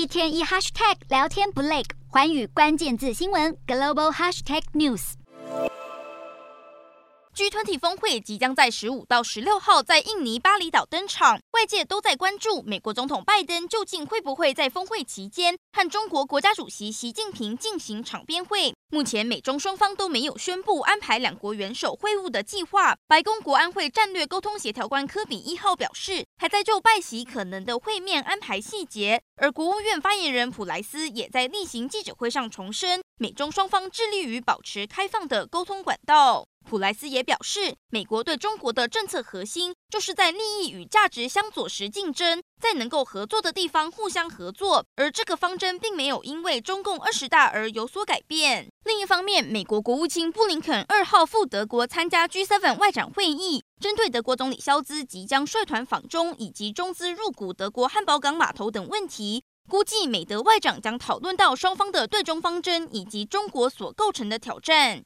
一天一 hashtag 聊天不累，环宇关键字新闻 global hashtag news。G20 峰会即将在十五到十六号在印尼巴厘岛登场，外界都在关注美国总统拜登究竟会不会在峰会期间和中国国家主席习近平进行场边会。目前美中双方都没有宣布安排两国元首会晤的计划。白宫国安会战略沟通协调官科比一号表示，还在就拜习可能的会面安排细节。而国务院发言人普莱斯也在例行记者会上重申，美中双方致力于保持开放的沟通管道。普莱斯也表示，美国对中国的政策核心就是在利益与价值相左时竞争，在能够合作的地方互相合作，而这个方针并没有因为中共二十大而有所改变。另一方面，美国国务卿布林肯二号赴德国参加 G7 外长会议，针对德国总理肖兹即将率团访中以及中资入股德国汉堡港码头等问题，估计美德外长将讨论到双方的对中方针以及中国所构成的挑战。